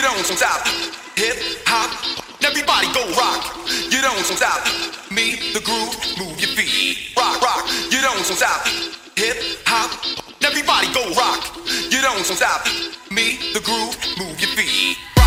You don't stop. hip hop. Everybody go rock. You don't stop. Me, the groove, move your feet. Rock, rock. You don't stop. hip hop. Everybody go rock. You don't stop. Me, the groove, move your feet.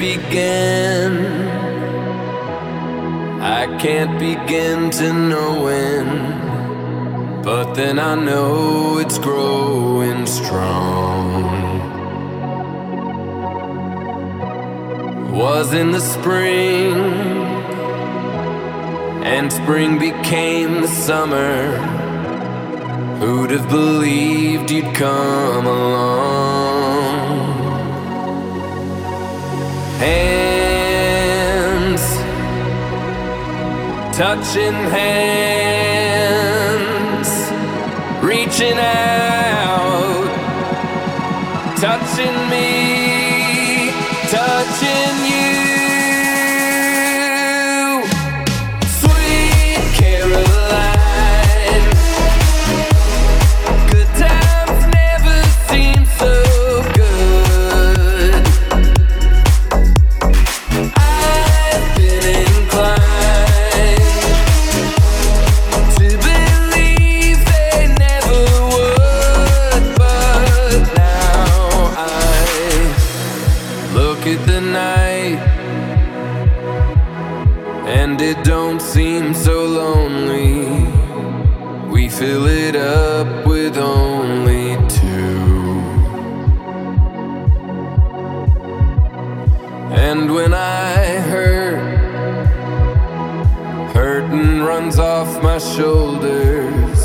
Began. I can't begin to know when, but then I know it's growing strong. Was in the spring, and spring became the summer. Who'd have believed you'd come along? Hands. Touching hands, reaching out, touching me, off my shoulders.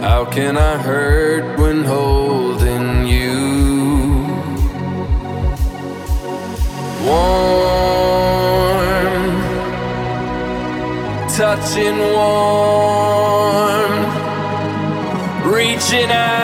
How can I hurt when holding you? Warm, touching warm, reaching out,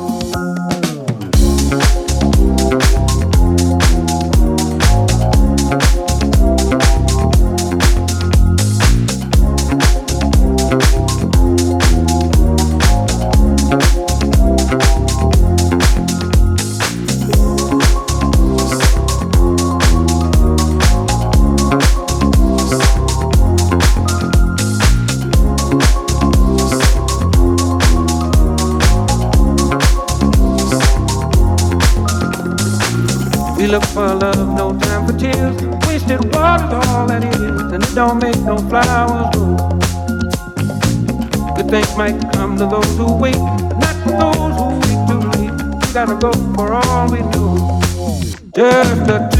Gotta go for all we do. Just the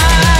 music